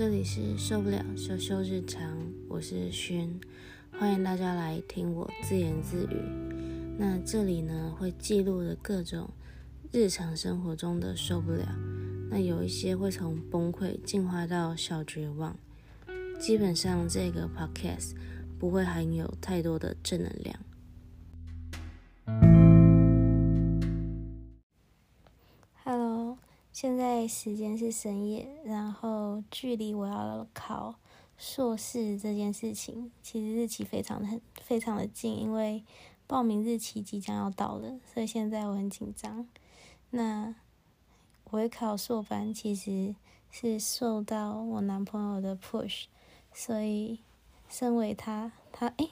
这里是受不了羞羞日常，我是勋，欢迎大家来听我自言自语。那这里呢会记录的各种日常生活中的受不了，那有一些会从崩溃进化到小绝望。基本上这个 podcast 不会含有太多的正能量。时间是深夜，然后距离我要考硕士这件事情，其实日期非常的很非常的近，因为报名日期即将要到了，所以现在我很紧张。那我会考硕班，其实是受到我男朋友的 push，所以身为他，他诶，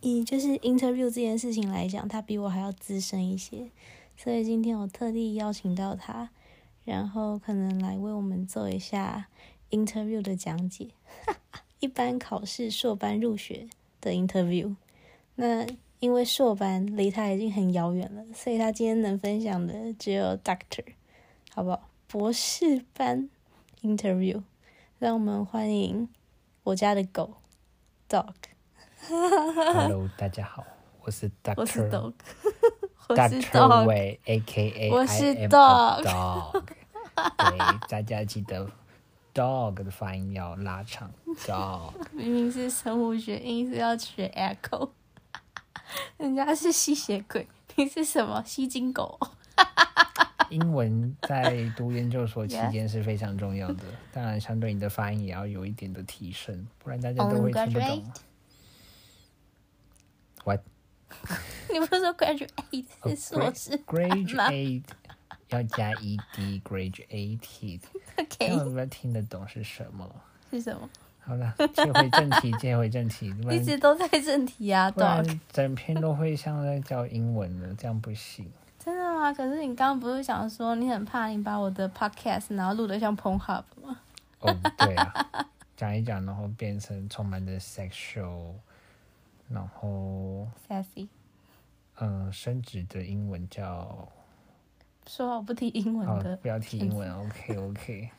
以就是 interview 这件事情来讲，他比我还要资深一些。所以今天我特地邀请到他，然后可能来为我们做一下 interview 的讲解。一般考试硕班入学的 interview，那因为硕班离他已经很遥远了，所以他今天能分享的只有 doctor，好不好？博士班 interview，让我们欢迎我家的狗 dog。Hello，大家好，我是 我是 Doctor dog，Doctor。伟，A.K.A. 我是 I am a dog dog。对，大家记得 dog 的发音要拉长，dog。明明是生物学，硬是要学 echo。人家是吸血鬼，你是什么吸金狗？英文在读研究所期间是非常重要的，当然相对你的发音也要有一点的提升，不然大家都会听不懂。What 你不是说 graduate 是硕士 graduate 要加 ed，graduated，千万？OK 不要听得懂是什么。是什么？好了，切回正题，切回正题，一直都在正题啊不然。整篇都会像在教英文了，这样不行。真的吗？可是你刚刚不是想说你很怕你把我的 podcast 然后录的像 Pornhub 吗哦，对啊，讲一讲，然后变成充满着 sexual，然后？Sassy，嗯、呃，升职的英文叫说好不提英文哦的，，不要提英文，OK OK。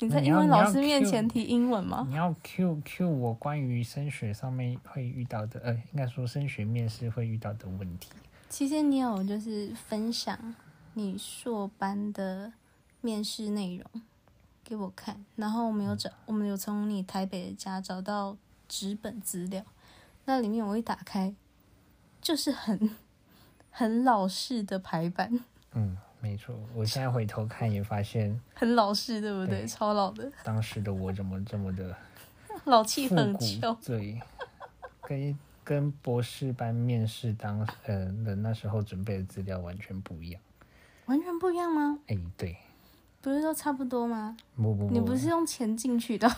你在英文老师面前提英文吗？你要 Q Q 我关于升学上面会遇到的，呃，应该说升学面试会遇到的问题。其实你有就是分享你硕班的面试内容给我看，然后我们有找，我们有从你台北的家找到纸本资料，那里面我一打开，就是很很老式的排版，嗯，没错，我现在回头看也发现，很老式，对不对？对超老的，当时的我怎么这么的老气复古很旧。，对，跟跟博士班面试当呃的那时候准备的资料完全不一样。完全不一样吗？哎，对，不是都差不多吗？不不不，你不是用钱进去的？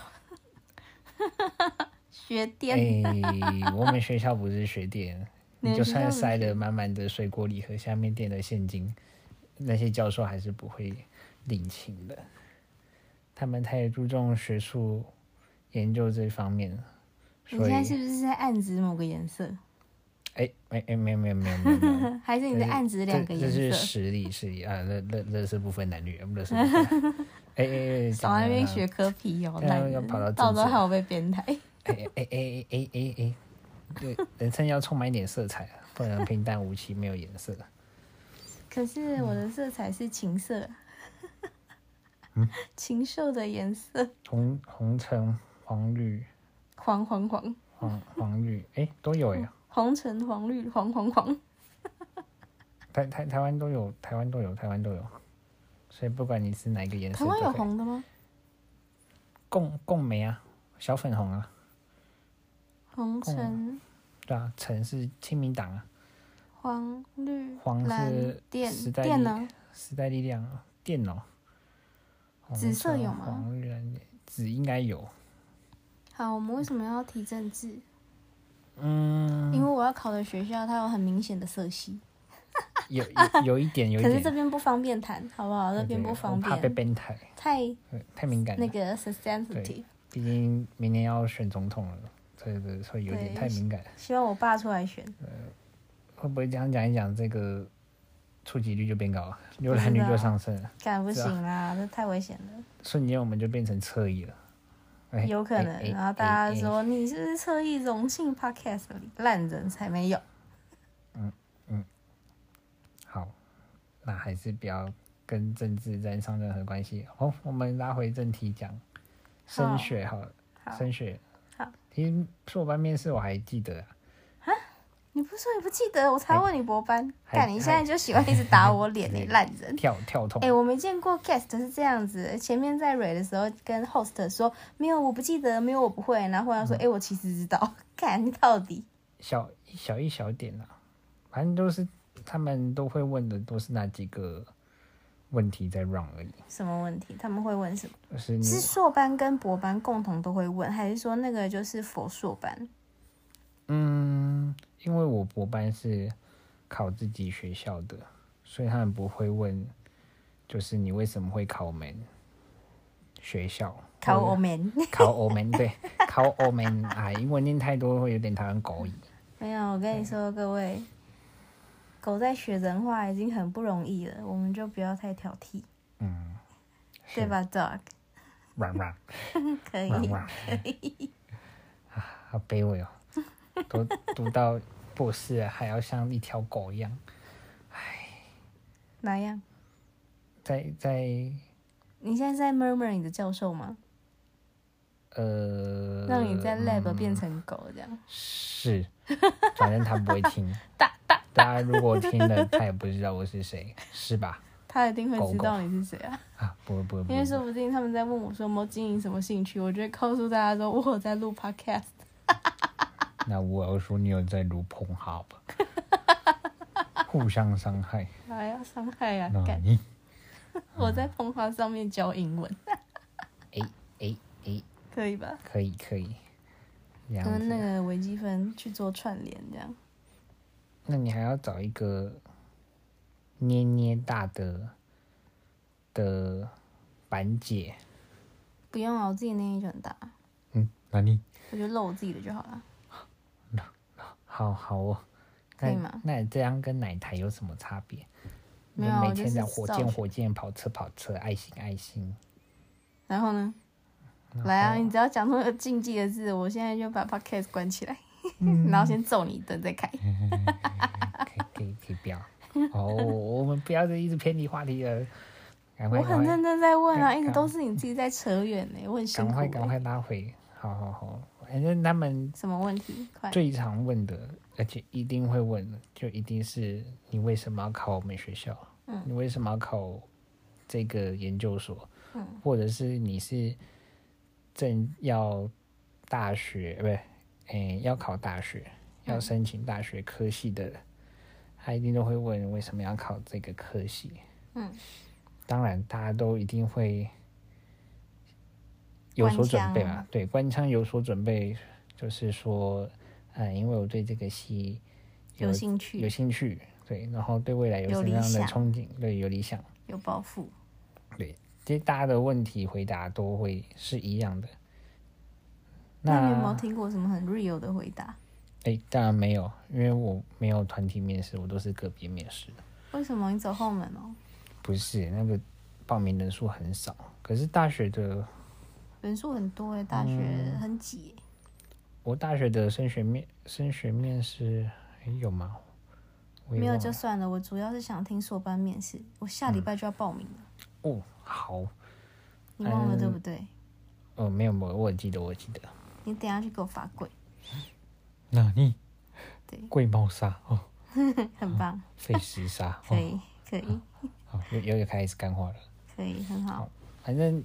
学电，哎，我们学校不是学店，你你就算塞了满满的水果礼盒，下面垫了现金，那些教授还是不会领情的。他们太注重学术研究这方面了，你现在是不是在暗指某个颜色？哎哎哎，没有没有没有没有没有。还是你在暗指两个颜色这是？实力实力啊，乐乐乐是不分男女，乐是不分。哎哎哎，少在那边讲学科皮哦，到到时候政治还有被编台。哎哎哎哎哎哎，对，人生要充满一点色彩，不然平淡无奇，没有颜色。可是我的色彩是情色，禽兽的颜色，红红橙黄绿。黄黄黄，黄黄绿，哎，都有哎，红橙黄绿黄黄黄。台台台湾都有，台湾都有，台湾都有。所以不管你是哪一个颜色，台湾有红的吗？贡贡梅啊，小粉红啊，红橙对啊，橙是亲民党啊，黄绿黄蓝是电时代力靛呢？时代力量啊，电脑。紫色有吗黄绿蓝紫应该有，好，我们为什么要提政治？嗯，因为我要考的学校它有很明显的色系，有有 有一点，有一点，可是这边不方便谈，好不好？这边不方怕被便，编台，太太敏感了。那个 sensitive。毕竟明年要选总统了，这个会有点太敏感。希望我爸出来选。会不会这样讲一讲，这个触及率就变高了，浏览率就上升了，敢不行啦，这太危险了。瞬间我们就变成侧翼了。哎有可能。然后大家说你是侧翼荣幸 podcast 里烂人才没有？嗯嗯好，那还是不要跟政治沾上任何关系。好，我们拉回正题讲升学好了，好升学。好，其实硕班面试我还记得啊，你不是说你不记得？我才问你博班，还干你现在就喜欢一直打我脸 你烂人。跳跳痛。哎、。我没见过 guest 是这样子，前面在蕊的时候跟 host 说没有，我不记得，没有，我不会，然后忽然嗯。说，哎、我其实知道，看到底？小小一小点啦、反正都是他们都会问的，都是那几个问题在 run 而已。什么问题？他们会问什么？就是你是硕班跟博班共同都会问，还是说那个就是佛硕班？嗯，因为我博班是考自己学校的，所以他们不会问，就是你为什么会考我们学校？考我们考我们对，考我们啊，英文念太多会有点讨厌狗语。没有，我跟你说，各位，狗在学人话已经很不容易了，我们就不要太挑剔，嗯，对吧，dog？软软 可以软，软，啊，好卑微哦，读读到博士了，还要像一条狗一样，哪样？在在你现在在 murmur 你的教授吗？呃，让你在 lab 嗯变成狗这样？是，反正他不会听。大大，大家如果听了，他也不知道我是谁，是吧？他一定会知道你是谁啊！啊，不会不会不因为，说不定他们在问我说有没有经营什么兴趣，我就会告诉大家说我有在录 podcast。那我要说你有在录碰好吧？互相伤害，还要伤害啊！那干，你我在碰话上面教英文，哎哎哎，可以吧？可以可以，跟那。个微积分去做串联，这样那你还要找一个捏捏大的的板姐，不用啊，我自己捏捏就很大，嗯，那你我就露我自己的就好了。好好哦。可以吗那你这样跟奶台有什么差别？没有每天在火箭火箭跑车跑车爱心爱心，然后呢？来啊！你只要讲出那个禁忌的字，我现在就把 podcast 关起来，然后先揍你一顿再开。可以可以可以不要。哦，我们不要再一直偏离话题了，我很认真在问啊，赶一直都是你自己在扯远呢，我很辛苦欸。赶快赶快拉回，好好好，反正他们什么问题？快！最常问的，而且一定会问的，就一定是你为什么要考我们学校？嗯你为什么要考这个研究所？嗯或者是你是正要大学，不对，诶、要考大学，要嗯申请大学科系的人，他一定都会问为什么要考这个科系。嗯，当然，大家都一定会有所准备嘛对，官腔有所准备，就是说，嗯，因为我对这个系有兴趣有兴趣，对，然后对未来有什么样的憧憬，对，有理想，有抱负，对，其实大家的问题回答都会是一样的。那你有没有那听过什么很 real 的回答？哎、当然没有，因为我没有团体面试，我都是个别面试的。为什么你走后门哦？不是那个报名人数很少，可是大学的人数很多哎，大学嗯很挤欸。我大学的升学面升学面试、诶有吗？没有就算了，我主要是想听硕班面试，我下礼拜就要报名了，哦，好，你忘了嗯对不对？哦，没有，我我记得，我记得。你等下去给我罚跪，那你对，贵猫砂哦，很棒，费时砂，可哦，以可以好，又又又开始干话了。可以，很好。反正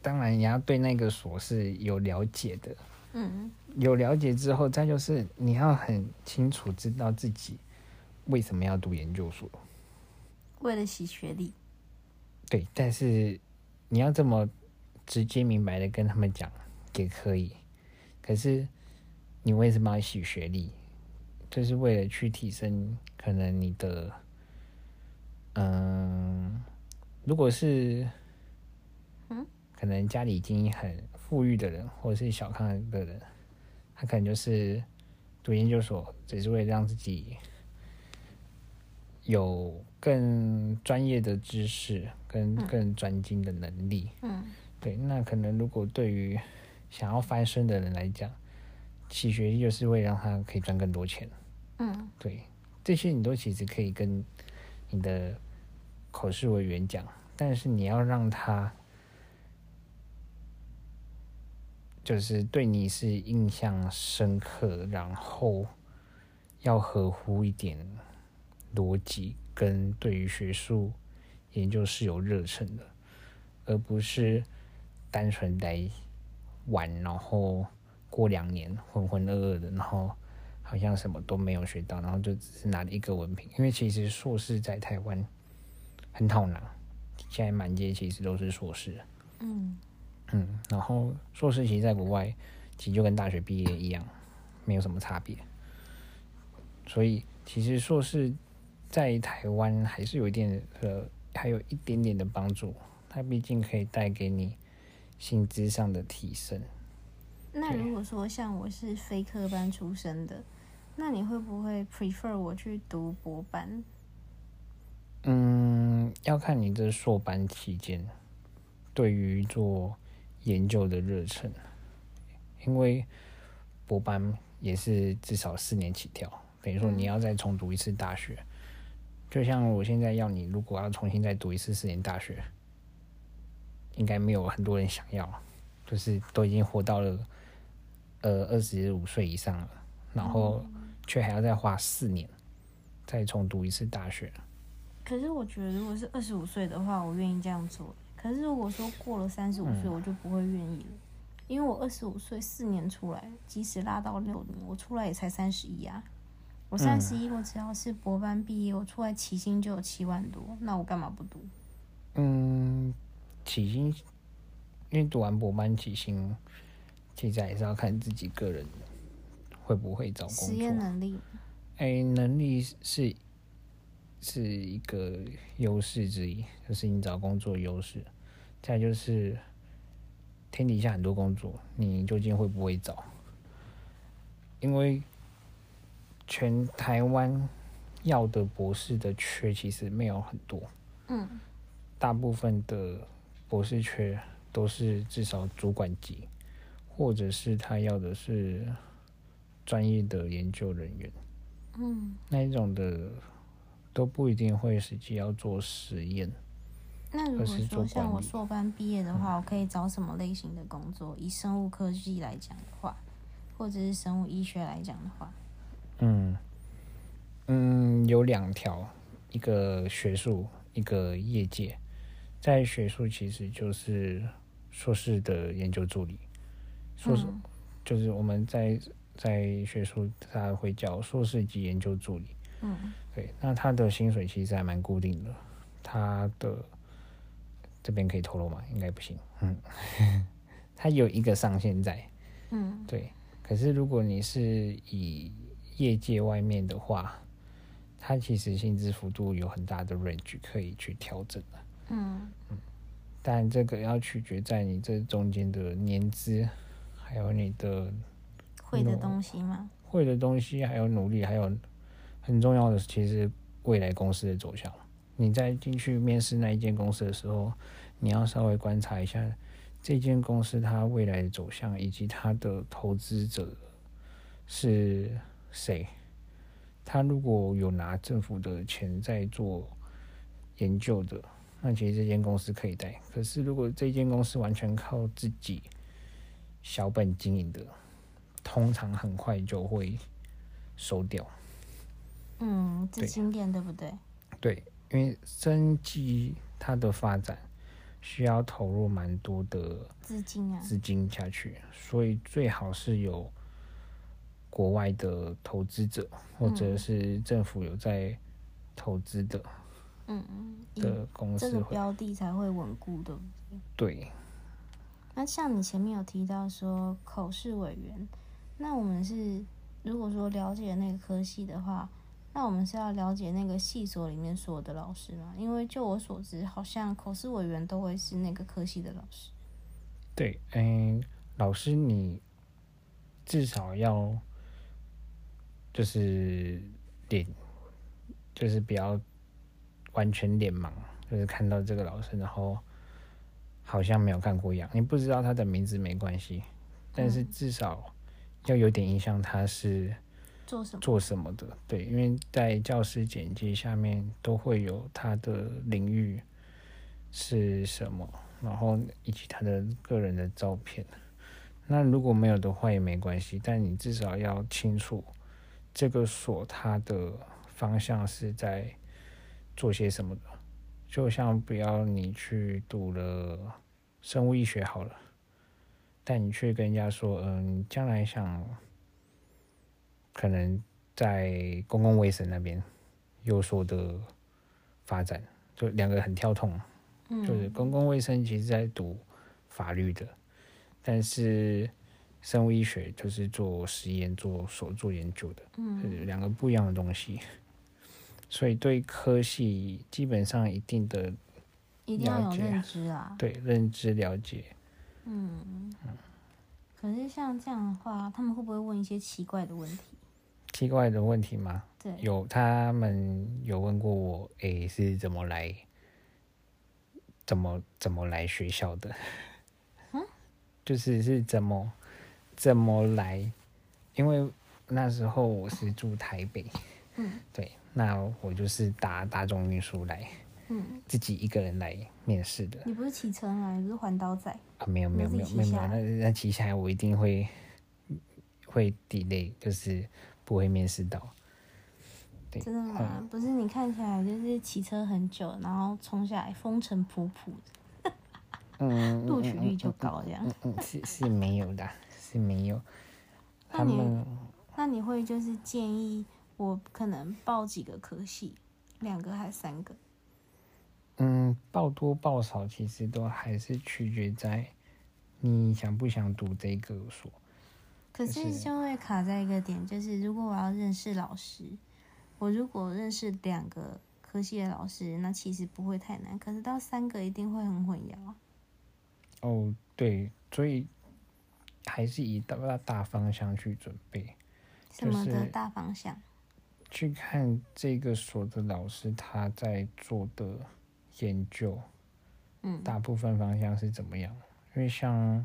当然你要对那个所是有了解的，嗯，有了解之后，再就是你要很清楚知道自己为什么要读研究所。为了洗学历，对，但是你要这么直接明白的跟他们讲也可以，可是你为什么要洗学历？就是为了去提升可能你的，嗯，如果是，嗯，可能家里已经很富裕的人，或者是小康的人，他可能就是读研究所，只是为了让自己有更专业的知识跟更专精的能力。嗯对，那可能如果对于想要翻身的人来讲，洗学历就是为了让他可以赚更多钱。嗯对，这些你都其实可以跟你的口试委员讲，但是你要让他就是对你是印象深刻，然后要合乎一点逻辑，跟对于学术研究是有热忱的，而不是单纯来玩，然后过两年浑浑噩噩的，然后好像什么都没有学到，然后就只是拿了一个文凭。因为其实硕士在台湾很好拿，现在满街其实都是硕士。嗯嗯，然后硕士其实在国外其实就跟大学毕业一样，没有什么差别。所以其实硕士在台湾还是有一点呃，还有一点点的帮助。它毕竟可以带给你薪资上的提升。那如果说像我是非科班出身的，那你会不会 prefer 我去读博班？嗯，要看你这硕班期间对于做研究的热忱，因为博班也是至少四年起跳，等于说你要再重读一次大学。就像我现在要你，如果要重新再读一次四年大学，应该没有很多人想要，就是都已经活到了呃二十五岁以上了，然后却还要再花四年再重读一次大学。可是我觉得，如果是二十五岁的话，我愿意这样做。可是如果说过了三十五岁，我就不会愿意了，因为我二十五岁四年出来，即使拉到六年，我出来也才三十一啊。我三十一，我只要是博班毕业，我出来起薪就有七万多，那我干嘛不读？嗯，起薪，因为读完博班起薪，其实还是要看自己个人会不会找工实验作。能力，哎、能力是是一个优势之一，就是你找工作优势。再就是天底下很多工作，你究竟会不会找？因为全台湾要的博士的缺其实没有很多。嗯大部分的博士缺都是至少主管级，或者是他要的是专业的研究人员，嗯。那一种的都不一定会实际要做实验。那如果说像我硕班毕业的话，我可以找什么类型的工作？以生物科技来讲的话，或者是生物医学来讲的话，嗯嗯，有两条，一个学术，一个业界。在学术其实就是硕士的研究助理，硕士、嗯就是我们在在学术他会叫硕士级研究助理。嗯对，那他的薪水其实还蛮固定的，他的这边可以透露吗？应该不行。嗯，他有一个上限在。嗯对，可是如果你是以业界外面的话，它其实薪资幅度有很大的 range 可以去调整的。嗯但这个要取决在你这中间的年资，还有你的会的东西吗？会的东西，还有努力，还有很重要的，其实未来公司的走向。你在进去面试那一间公司的时候，你要稍微观察一下这间公司它未来的走向，以及它的投资者是谁。他如果有拿政府的钱在做研究的，那其实这间公司可以带。可是如果这间公司完全靠自己小本经营的，通常很快就会收掉。嗯，资对金链对不对？对，因为生技它的发展需要投入蛮多的资金啊，资金下去，所以最好是有国外的投资者，或者嗯是政府有在投资的嗯嗯，嗯的公这个。标的才会稳固，对不对？对，那像你前面有提到说口试委员，那我们是如果说了解那个科系的话，那我们是要了解那个系所里面所有的老师吗？因为就我所知，好像口试委员都会是那个科系的老师。对，嗯，老师你至少要就是点，就是不要完全脸盲，就是看到这个老师，然后好像没有看过一样。你不知道他的名字没关系，但是至少要有点印象他是做什么？做什么的。对，因为在教师简介下面都会有他的领域是什么，然后以及他的个人的照片。那如果没有的话也没关系，但你至少要清楚这个所它的方向是在做些什么的。就像不要你去读了生物医学好了，但你却跟人家说，嗯，将来想可能在公共卫生那边有所的发展，就两个很跳痛。嗯，就是公共卫生其实在读法律的，但是生物医学就是做实验、做所做研究的，嗯两个不一样的东西。所以对科系基本上一定的一定要有认知啊。对认知了解，嗯，可是像这样的话，他们会不会问一些奇怪的问题？奇怪的问题吗？对，有他们有问过我，诶、是怎么来，怎么怎么来学校的？嗯 就是是怎么怎么来？因为那时候我是住台北，嗯对，那我就是搭大众运输来，嗯，自己一个人来面试的你不是骑车吗？你不是环岛仔？啊，没有没有你没有没有那那骑下来我一定会会 delay，就是不会面试到。对真的吗？不是，你看起来就是骑车很久，然后冲下来风尘仆仆的，嗯，录取率就高这样。嗯，是是没有的，是没有。那你那你会就是建议我可能报几个科系，两个还是三个？嗯，报多报少，其实都还是取决在你想不想读这个所。可是是就会卡在一个点，就是如果我要认识老师，我如果认识两个科系的老师，那其实不会太难。可是到三个一定会很混淆啊。哦，对，所以还是以大大方向去准备，什么的大方向？去看这个所的老师他在做的研究，嗯大部分方向是怎么样？因为像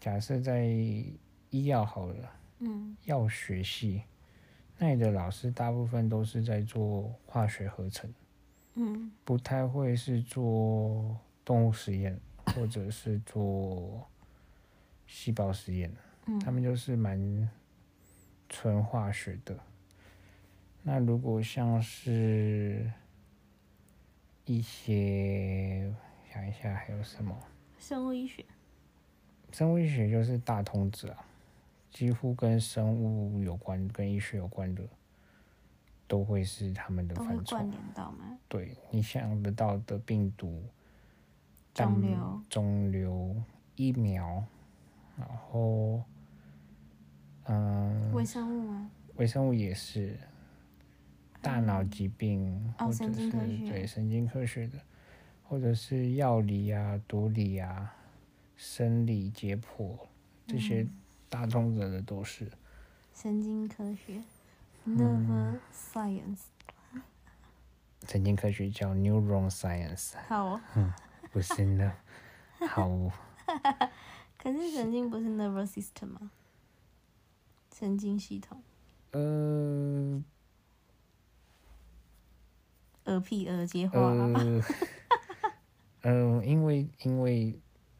假设在医药好了。嗯药学系，那里的老师大部分都是在做化学合成，嗯不太会是做动物实验或者是做细胞实验，嗯他们就是蛮纯化学的。那如果像是一些想一下还有什么，生物医学。生物医学就是大通子啊，几乎跟生物有关、跟医学有关的，都会是他们的都会范畴关。联到吗？对你想得到的病毒、肿瘤肿瘤、疫苗，然后嗯，微生物吗？微生物也是，大脑疾病、哦或者是对神经科学的，或者是药理啊、毒理啊、生理解剖这些嗯大众者的都是。神经科学嗯，nerve science。神经科学叫 neuron science，好哦，不是呢。好，可是神经不是 nervous system 吗？神经系统，呃耳屁耳接话嗯。呃 呃，因为因为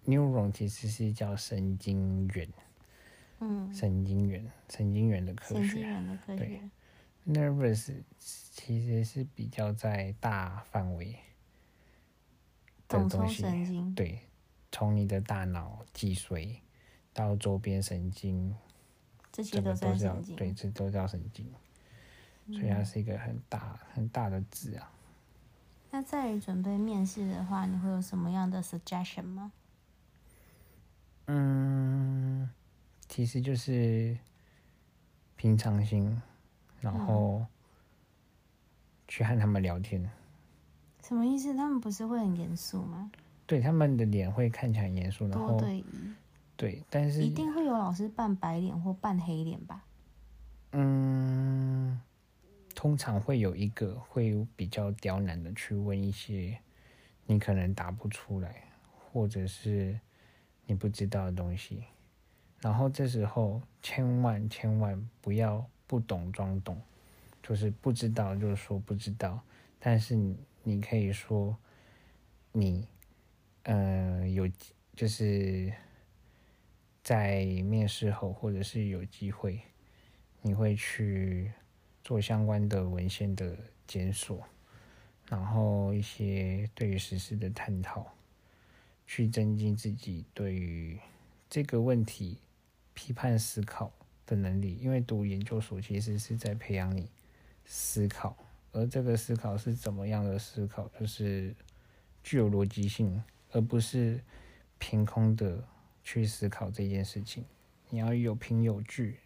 neuron 其实是叫神经元，嗯，神经元，神经元的科学。神经元的科对学。nervous 其实是比较在大范围的东西，神经。对，从你的大脑脊髓到周边神经，这些都叫神经。对，这都叫神经，所以它是一个很大很大的字啊。那在于准备面试的话，你会有什么样的 suggestion 吗？嗯，其实就是平常心，然后去和他们聊天。什么意思？他们不是会很严肃吗？对，他们的脸会看起来很严肃，然后多对一，对，但是一定会有老师扮白脸或扮黑脸吧？嗯，通常会有一个会比较刁难的去问一些你可能答不出来，或者是你不知道的东西，然后这时候千万千万不要不懂装懂，就是不知道就是说不知道，但是你你可以说你呃有就是在面试后或者是有机会，你会去做相关的文献的检索，然后一些对于实事的探讨，去增进自己对于这个问题。批判思考的能力，因为读研究所其实是在培养你思考，而这个思考是怎么样的思考，就是具有逻辑性，而不是凭空的去思考这件事情。你要有凭有据，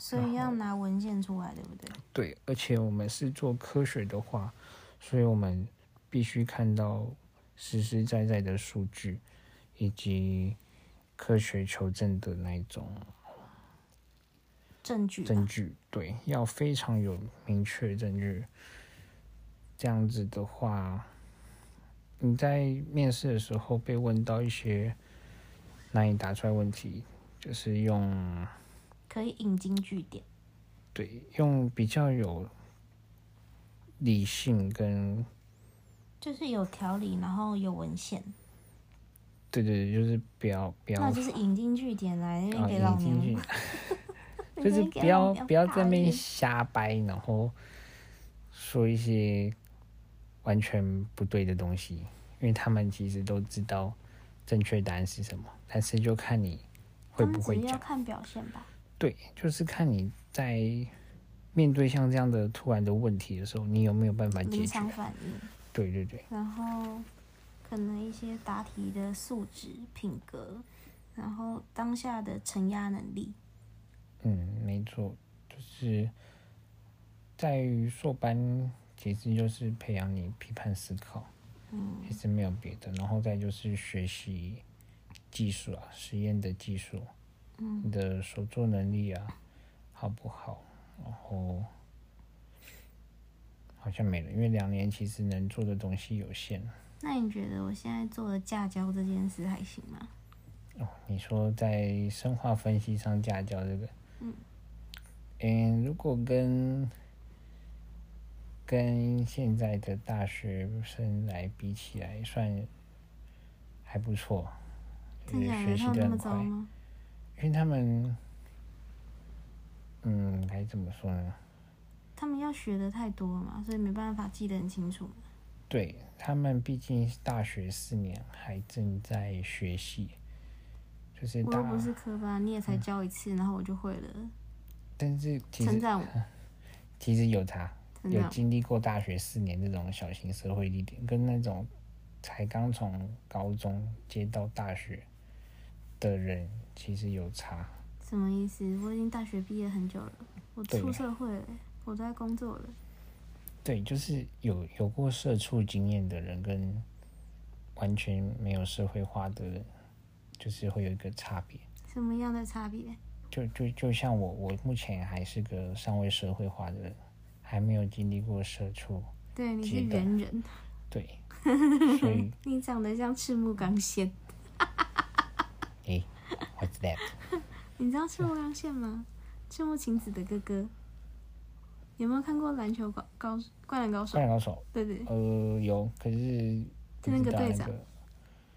所以要拿文件出来，对不对？对，而且我们是做科学的话，所以我们必须看到实实在在的数据，以及。科学求证的那种证据，证据对，要非常有明确证据。这样子的话，你在面试的时候被问到一些难以答出来问题，就是用可以引经据典，对，用比较有理性跟就是有条理，然后有文献。对对对，就是不要不要，那就是引经据典来 给老娘，就是不要不要在那边瞎掰，然后说一些完全不对的东西，因为他们其实都知道正确答案是什么，但是就看你会不会讲，看表现吧。对，就是看你在面对像这样的突然的问题的时候，你有没有办法解决反应？对对对，然后。可能一些答题的素质、品格，然后当下的承压能力。嗯，没错，就是在于硕班，其实就是培养你批判思考，嗯，其实没有别的。然后再就是学习技术啊，实验的技术，嗯，你的手作能力啊，好不好？然后好像没了，因为两年其实能做的东西有限。那你觉得我现在做的架胶这件事还行吗？哦，你说在生化分析上架胶这个，嗯，嗯，如果跟跟现在的大学生来比起来，算还不错，就是学习的很快，因为他们，嗯，该怎么说呢？他们要学的太多了嘛，所以没办法记得很清楚。对他们毕竟大学四年还正在学习，就是我又不是科班，你也才教一次，然后我就会了。但是称赞我，其实有他有经历过大学四年这种小型社会历练，跟那种才刚从高中接到大学的人其实有差。什么意思？我已经大学毕业很久了，我出社会了，我在工作了。对，就是有有过社畜经验的人，跟完全没有社会化的人，就是会有一个差别。什么样的差别？就就就像我，我目前还是个尚未社会化的人，还没有经历过社畜。对，你是猿人。对。所以你长得像赤木刚宪。诶，What's that？你知道赤木刚宪吗？赤木晴子的哥哥。有没有看过篮球高高灌篮高手？灌篮高手，对对。呃，有，可是就那个队长，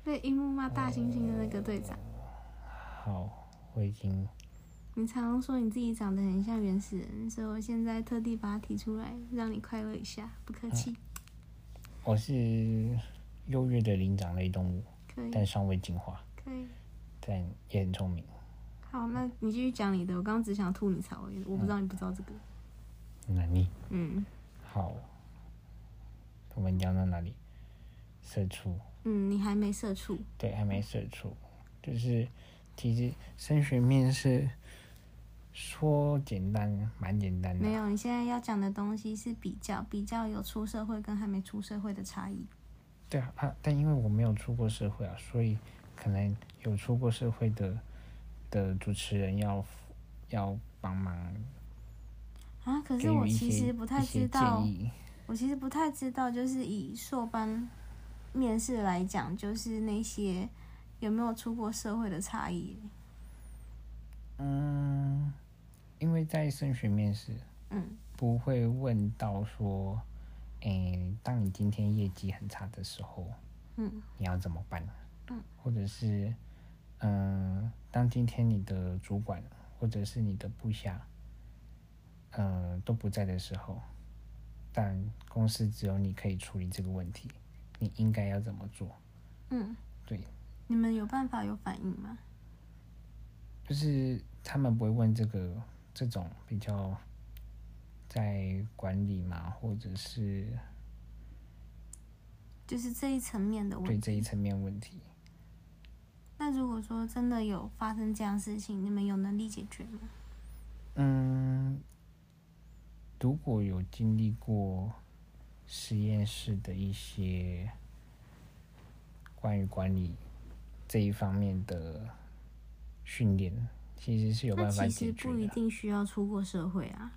对樱木骂大猩猩的那个队长。好，我已经。你常常说你自己长得很像原始人，所以我现在特地把它提出来，让你快乐一下，不客气。我是优越的灵长类动物，可以，但尚未进化，可以，但也很聪明。好，那你继续讲你的，我刚刚只想吐你槽而已，我不知道你不知道这个。哪里？嗯，好，我们讲到哪里？社畜。嗯，你还没社畜。对，还没社畜，就是其实升学面试说简单，蛮简单的。没有，你现在要讲的东西是比较比较有出社会跟还没出社会的差异。对啊，啊，但因为我没有出过社会啊，所以可能有出过社会的的主持人要要帮忙。啊，可是我其实不太知道，我其实不太知道，就是以硕班面试来讲，就是那些有没有出过社会的差异。嗯，因为在升学面试嗯不会问到说，诶、当你今天业绩很差的时候，嗯你要怎么办？嗯，或者是，嗯、当今天你的主管或者是你的部下，呃，都不在的时候，但公司只有你可以处理这个问题，你应该要怎么做？嗯，对，你们有办法有反应吗？就是他们不会问这个这种比较在管理嘛，或者是就是这一层面的问题。对这一层面问题。那如果说真的有发生这样事情，你们有能力解决吗？嗯，如果有经历过实验室的一些关于管理这一方面的训练，其实是有办法其实不一。定需要出过社会啊。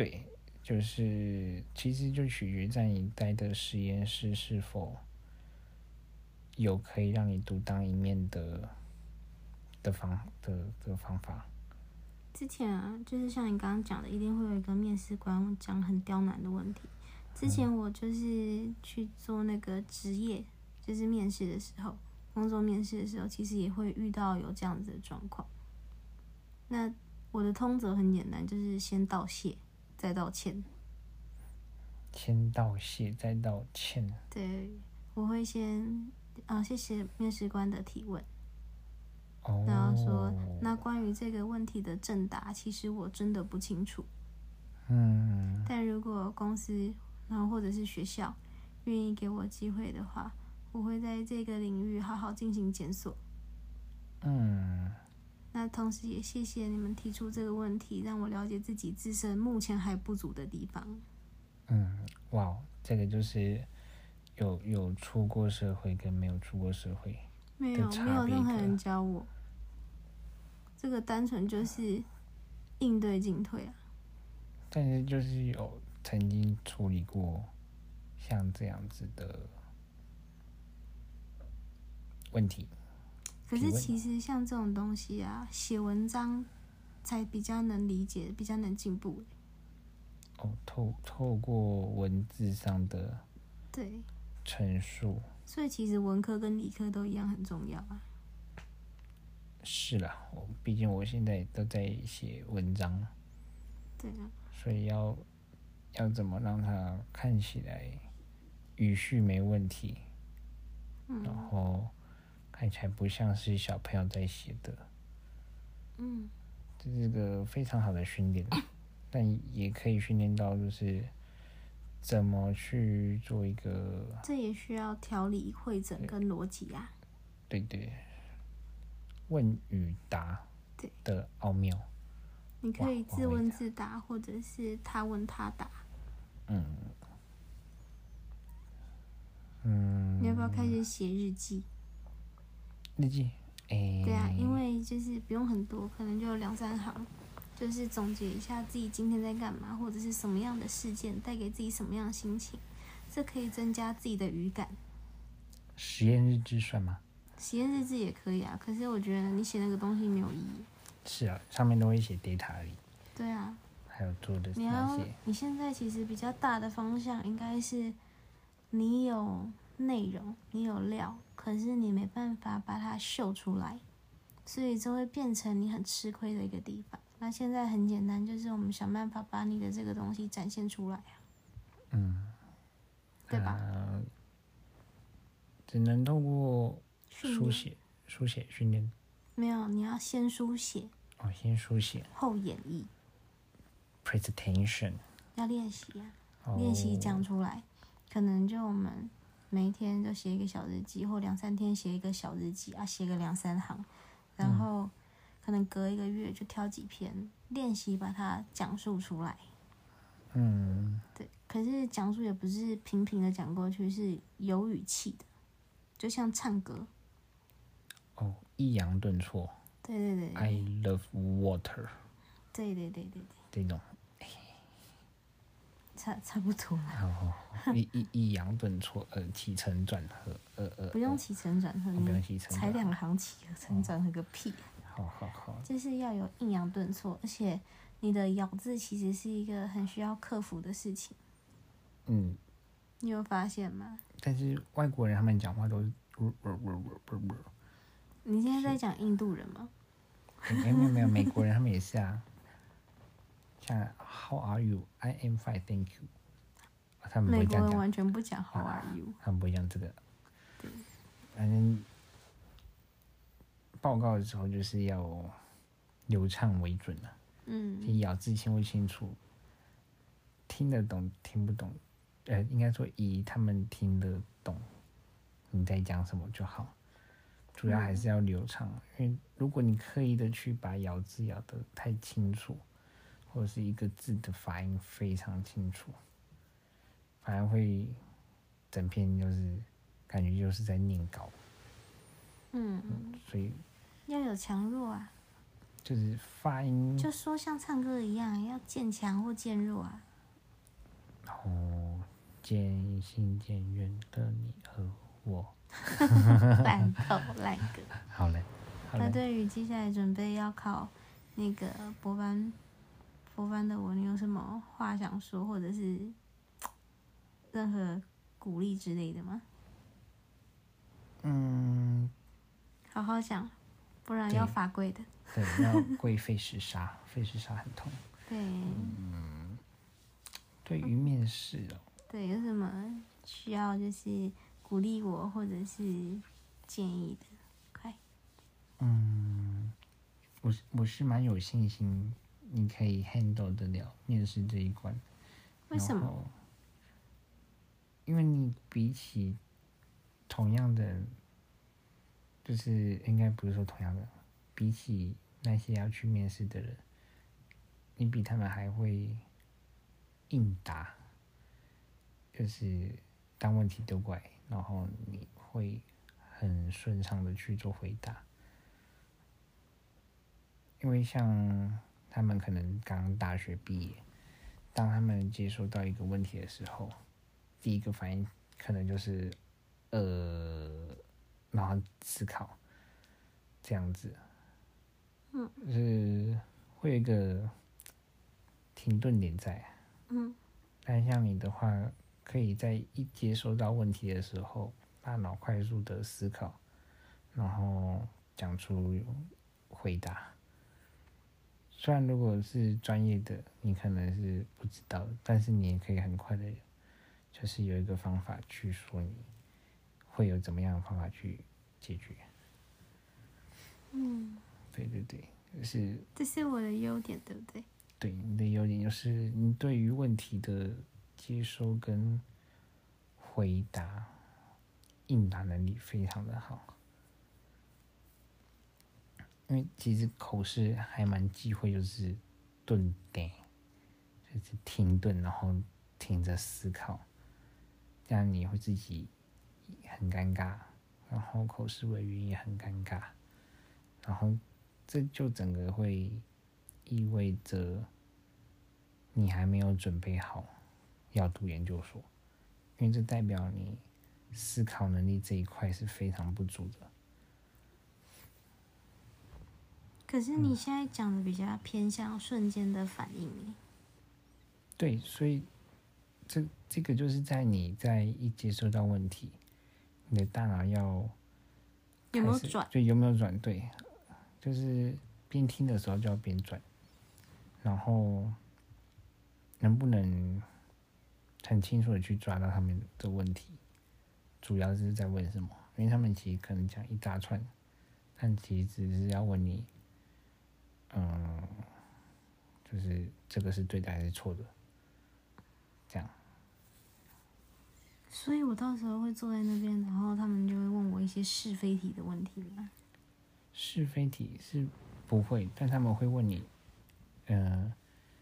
对，就是其实就取决在你待的实验室是否有可以让你独当一面的的方的的方法。之前啊，就是像你刚刚讲的，一定会有一个面试官讲很刁难的问题。之前我就是去做那个职业，就是面试的时候，工作面试的时候，其实也会遇到有这样子的状况。那我的通则很简单，就是先道谢，再道歉。先道谢，再道歉。对，我会先啊、谢谢面试官的提问，哦，然后说，那关于这个问题的正答，其实我真的不清楚。嗯但如果公司，然后或者是学校愿意给我机会的话，我会在这个领域好好进行检索。嗯那同时也谢谢你们提出这个问题，让我了解自己自身目前还不足的地方。嗯，哇，这个就是有有出过社会跟没有出过社会。没有，没有任何人教我，这个单纯就是应对进退啊。但是就是有曾经处理过像这样子的问题。可是其实像这种东西啊，写文章才比较能理解，比较能进步。哦，透透过文字上的对，陈述，所以其实文科跟理科都一样很重要啊。是啦，我毕竟我现在都在写文章，对啊，所以要要怎么让它看起来语序没问题，然嗯后看起来不像是小朋友在写的，嗯，这是个非常好的训练，但也可以训练到就是怎么去做一个这也需要条理、会诊跟逻辑啊。对对问与答对的奥妙。你可以自问自答，或者是他问他答。嗯嗯，你要不要开始写日记？日记？哎、对啊，因为就是不用很多，可能就两三行，就是总结一下自己今天在干嘛，或者是什么样的事件带给自己什么样的心情，这可以增加自己的语感。实验日志算吗？实验日志也可以啊，可是我觉得你写那个东西没有意义。是啊，上面都会写 data 而已，对啊，还有做的你要。你现在其实比较大的方向应该是，你有内容，你有料，可是你没办法把它秀出来，所以就会变成你很吃亏的一个地方。那现在很简单，就是我们想办法把你的这个东西展现出来啊，嗯，对吧？呃只能透过书写、书写训练。没有，你要先书写哦，先书写后演绎，presentation，要练习啊。哦练习讲出来，可能就我们每一天都写一个小日记，或两三天写一个小日记啊，写个两三行，然后可能隔一个月就挑几篇练习把它讲述出来。嗯，对，可是讲述也不是平平的讲过去，是有语气的，就像唱歌。哦，抑扬顿挫。对对对，I love water 对对对对对，这种，差差不多了，然后抑抑抑扬顿挫，呃，起承转合，呃呃，不用起承转合，哦不用你起承才两行起承转合个屁。好好好好，就是要有抑扬顿挫，而且你的咬字其实是一个很需要克服的事情。嗯，你有发现吗？但是外国人他们讲话都是你现在在讲印度人吗？没有没有没有，美国人他们也是啊，像 How are you? I am fine, thank you。他们不美会这样讲，国人完全不讲 How are you。他们不会讲这个对。反正报告的时候就是要流畅为准啊，嗯你咬字清不清楚，听得懂听不懂，呃，应该说以他们听得懂你在讲什么就好，主要还是要流畅，因为如果你刻意的去把咬字咬得太清楚，或者是一个字的发音非常清楚，反而会整篇就是感觉就是在念稿，嗯，所以要有强弱啊，就是发音就说像唱歌一样，要渐强或渐弱啊。哦，渐行渐远的你和我。烂透烂梗。好嘞，好嘞。那对于接下来准备要考那个博班博班的我，你有什么话想说，或者是 任何鼓励之类的吗？嗯，好好讲，不然要罚跪的。对，要跪费时杀，费时杀很痛。对嗯对于面试哦，对，有什么需要就是鼓励我或者是建议的，快。嗯，我是我是蛮有信心，你可以 handle 得了面试这一关。为什么？因为你比起同样的，就是应该不是说同样的，比起那些要去面试的人，你比他们还会应答，就是当问题丢过来，然后你会很顺畅的去做回答。因为像他们可能刚大学毕业，当他们接收到一个问题的时候，第一个反应可能就是呃，然后思考这样子，嗯，就是会有一个停顿点在。嗯但像你的话，可以在一接收到问题的时候，大脑快速的思考，然后讲出回答。虽然如果是专业的，你可能是不知道，但是你也可以很快的，就是有一个方法去说你会有怎么样的方法去解决。嗯，对对对，就是这是我的优点，对不对？对你的优点就是你对于问题的接收跟回答应答能力非常的好。因为其实口试还蛮忌讳就是顿点，就是停顿，然后停着思考，这样你会自己很尴尬，然后口试委员也很尴尬，然后这就整个会意味着你还没有准备好要读研究所，因为这代表你思考能力这一块是非常不足的。可是你现在讲的比较偏向瞬间的反应耶，对，所以这这个就是在你在一接收到问题，你的大脑要有没有转？对，有没有转？对，就是边听的时候就要边转，然后能不能很清楚的去抓到他们的问题，主要是在问什么？因为他们其实可能讲一大串，但其实只是要问你，嗯，就是这个是对的还是错的，这样。所以我到时候会坐在那边，然后他们就会问我一些是非题的问题吗？是非题是不会，但他们会问你，嗯、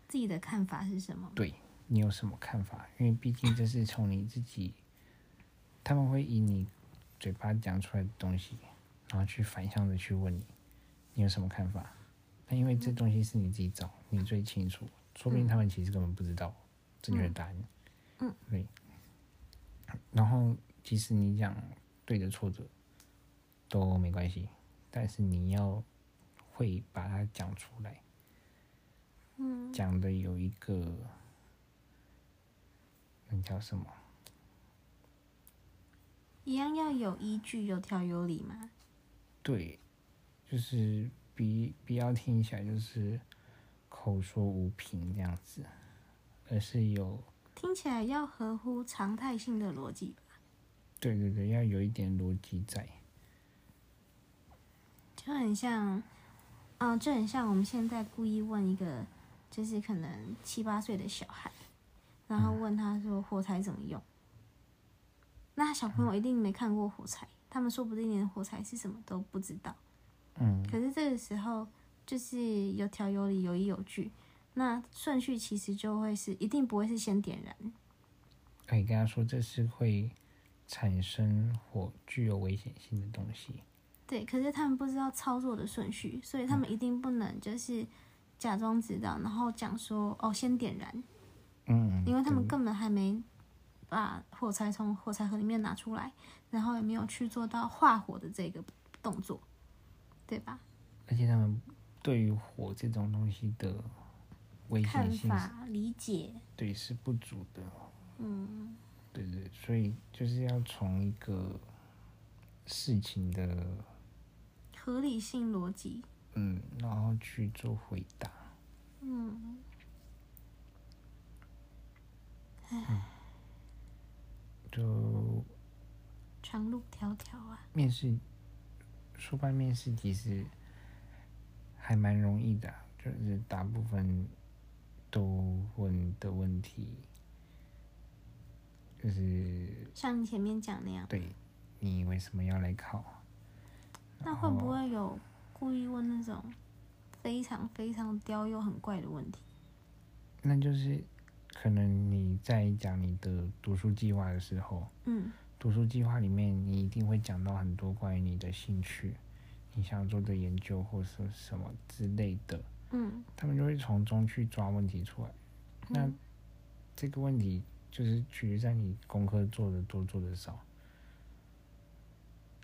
自己的看法是什么？对你有什么看法？因为毕竟这是从你自己，他们会以你嘴巴讲出来的东西，然后去反向的去问你，你有什么看法？那因为这东西是你自己找，你最清楚，说不定他们其实根本不知道正确的答案。嗯，对。然后即使你讲对的错的都没关系，但是你要会把它讲出来，嗯，讲的有一个那叫什么？一样要有依据，有条有理嘛。对，就是比比较听起来就是口说无凭这样子，而是有听起来要合乎常态性的逻辑吧。对对对，要有一点逻辑在。就很像，嗯、就很像我们现在故意问一个，就是可能七八岁的小孩，然后问他说火柴怎么用，那小朋友一定没看过火柴，他们说不定连火柴是什么都不知道。嗯，可是这个时候就是有条有理、有依有据，那顺序其实就会是一定不会是先点燃，可以跟他说这是会产生火具有危险性的东西。对，可是他们不知道操作的顺序，所以他们一定不能就是假装知道，然后讲说哦先点燃，嗯，因为他们根本还没把火柴从火柴盒里面拿出来，然后也没有去做到化火的这个动作，对吧？而且他们对于火这种东西的危看险性是，法、理解，对是不足的。嗯，对对，所以就是要从一个事情的合理性逻辑，嗯，然后去做回答。嗯，唉。就长路迢迢啊，面试，说办面试其实还蛮容易的啊，就是大部分都问的问题，就是像你前面讲那样，对你为什么要来考？那会不会有故意问那种非常非常刁又很怪的问题？那就是可能你在讲你的读书计划的时候，嗯读书计划里面你一定会讲到很多关于你的兴趣，你想做的研究或是什么之类的，嗯他们就会从中去抓问题出来。那嗯这个问题就是取决在你功课做的多做的少。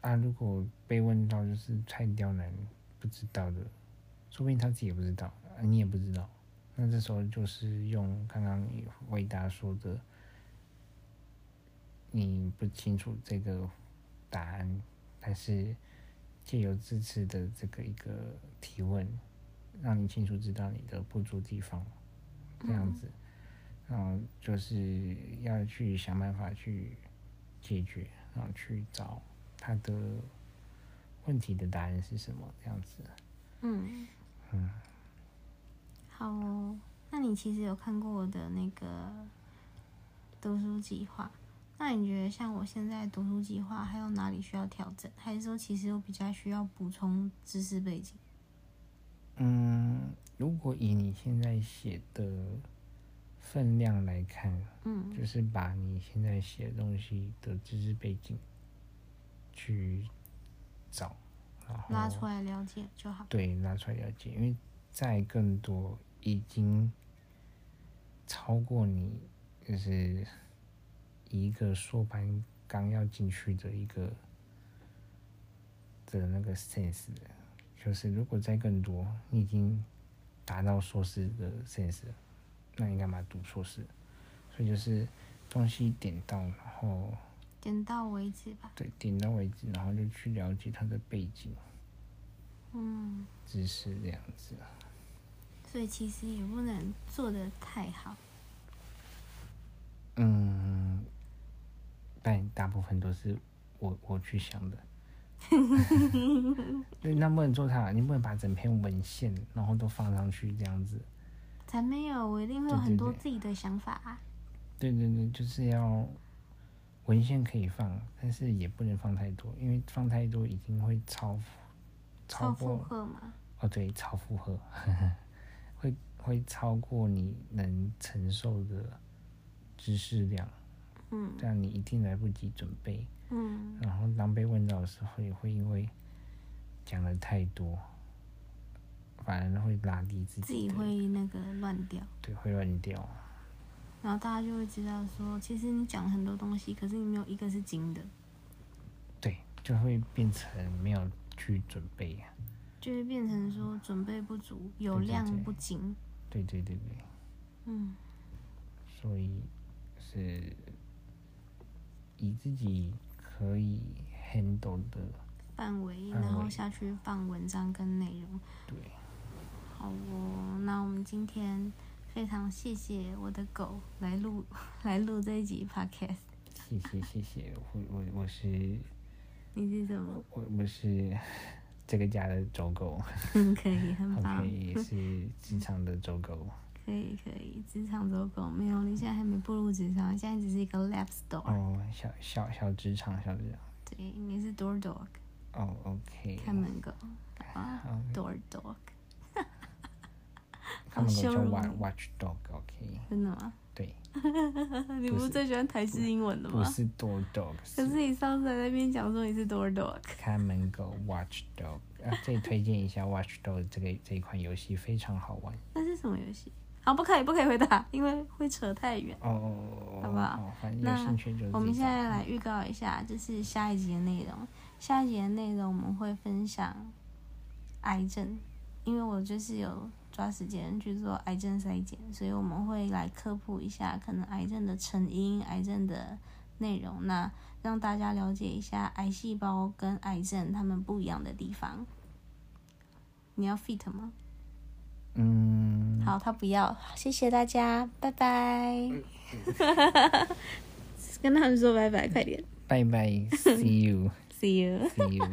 啊，如果被问到就是太刁难不知道的，说不定他自己也不知道，啊、你也不知道。那这时候就是用刚刚你回答说的，你不清楚这个答案，但是借由这次的这个一个提问，让你清楚知道你的不足地方，这样子，然后就是要去想办法去解决，然后去找他的问题的答案是什么，这样子。嗯嗯，好哦。那你其实有看过我的那个读书计划？那你觉得像我现在读书计划还有哪里需要调整？还是说其实我比较需要补充知识背景？嗯，如果以你现在写的分量来看，嗯就是把你现在写的东西的知识背景去找，然后拉出来了解就好。对拉出来了解，因为再更多已经超过你就是一个硕班刚要进去的一个的那个 sense 了就是如果再更多，你已经达到硕士的 sense，了那你干嘛读硕士？所以就是东西点到，然后点到为止吧。对点到为止，然后就去了解它的背景嗯，知识这样子。所以其实也不能做的太好。嗯，都是我我去想的。那不能做它，你不能把整篇文献然后都放上去这样子。才没有，我一定会有很多自己的想法啊。对对对，就是要文献可以放，但是也不能放太多，因为放太多已经会超超超负荷嘛。哦，对，超负荷，会会超过你能承受的知识量，嗯这样你一定来不及准备。嗯然后当被问到的时候，也会因为讲的太多，反而会拉低自己自己会那个乱掉，对，会乱掉。然后大家就会知道说，其实你讲了很多东西，可是你没有一个是精的，对，就会变成没有去准备啊。就会变成说准备不足，有量对不精。对对对对，嗯，所以是以自己可以 handle 的，范围，然后下去放文章跟内容。对，好哦，那我们今天非常谢谢我的狗来录 来录这一集 podcast。谢谢谢谢，我我我是你是什么？我我是这个家的走狗嗯，可以，很棒，OK，也是职场的走狗，可以可以。职场走狗没有，你现在还没步入职场，现在只是一个 lab store。哦，小小小职场小职场，对，你是 door dog，哦，OK，看门狗啊好，door dog，他们叫羞辱 watch 你 watch dog，OK，真的吗？对，你不是是最喜欢台式英文的吗？不是 door dog，可是你上次在那边讲说你是 door dog，看门狗 watch dog 啊，这里推荐一下 watch dog 这个这一款游戏非常好玩那是什么游戏？好，不可以，不可以回答，因为会扯太远。哦哦哦，好不好那我们现在来预告一下，就是下一集的内容。下一集的内容我们会分享癌症，因为我就是有抓时间去做癌症筛检，所以我们会来科普一下可能癌症的成因、癌症的内容，那让大家了解一下癌细胞跟癌症它们不一样的地方。你要 fit 吗？嗯，好，他不要，谢谢大家，拜拜。跟他们说拜拜，快点拜拜，see you，see you。see you。